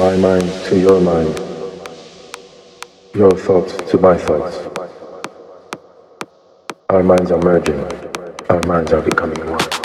My mind to your mind. Your thoughts to my thoughts. Our minds are merging. Our minds are becoming one.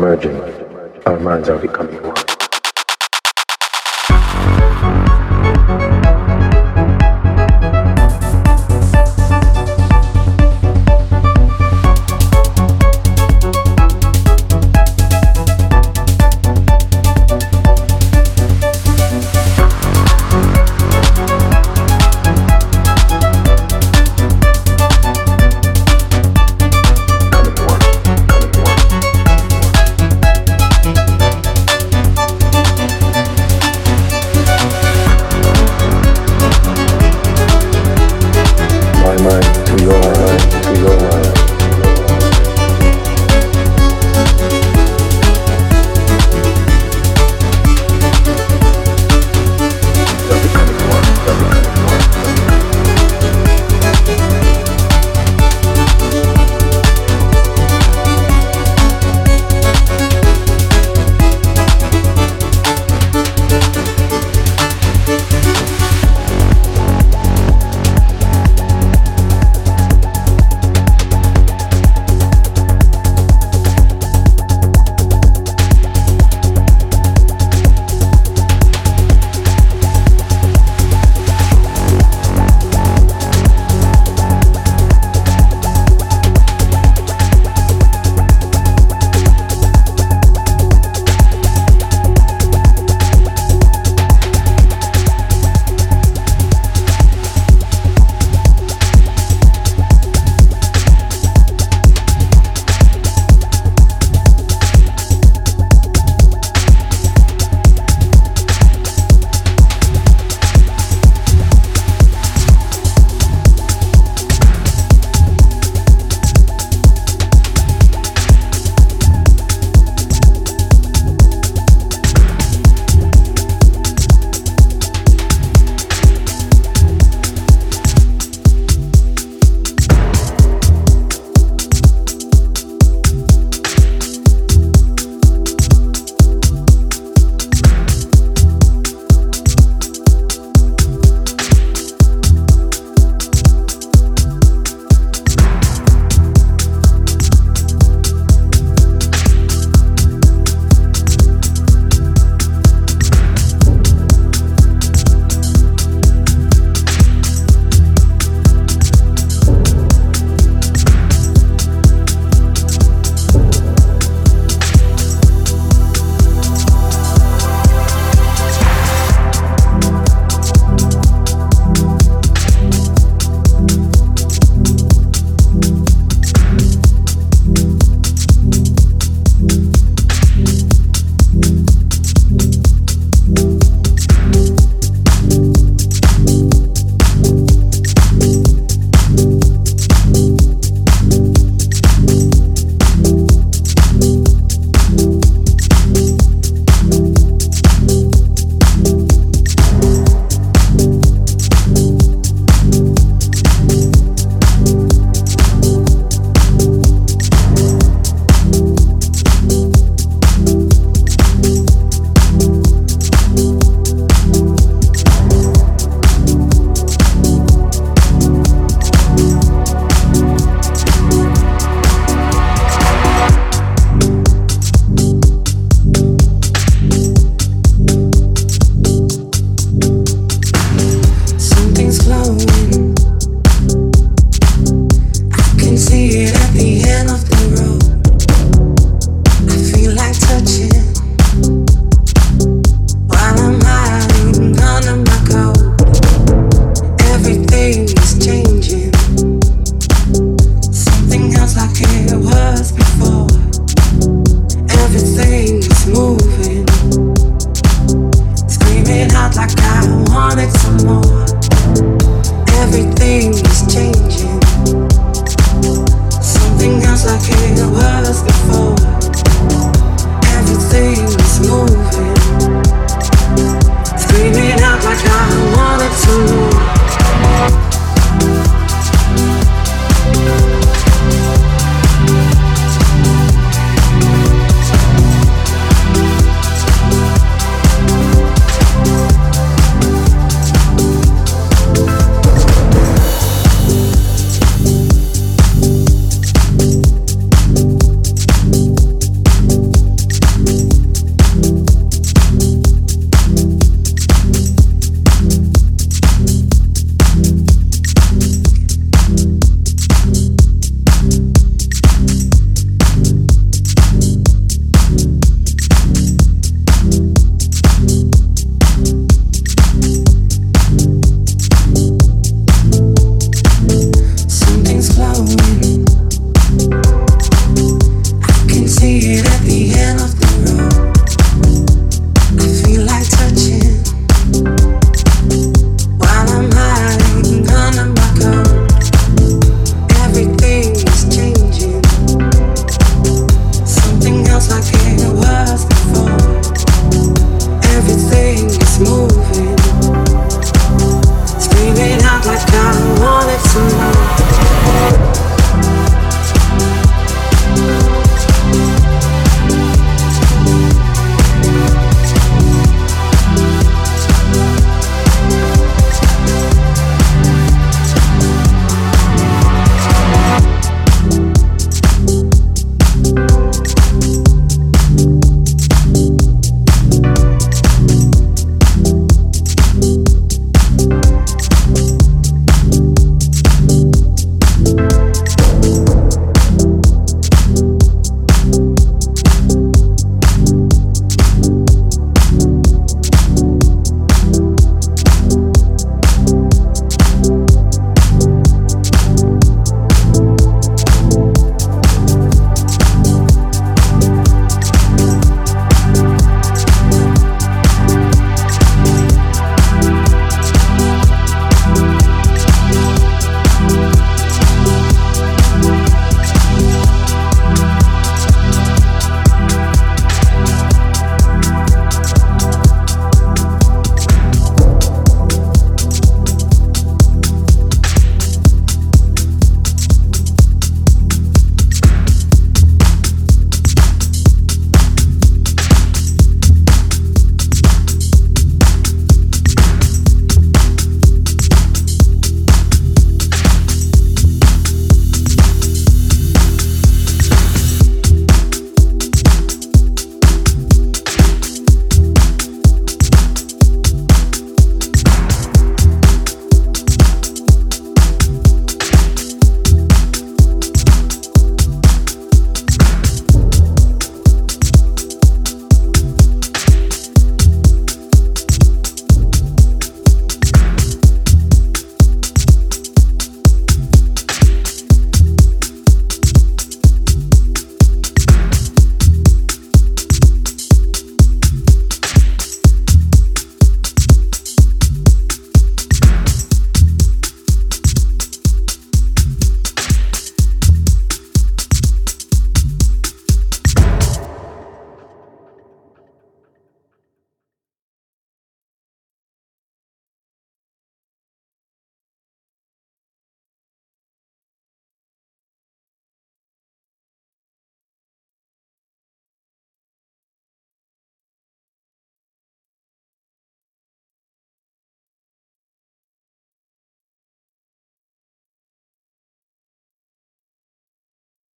Merging,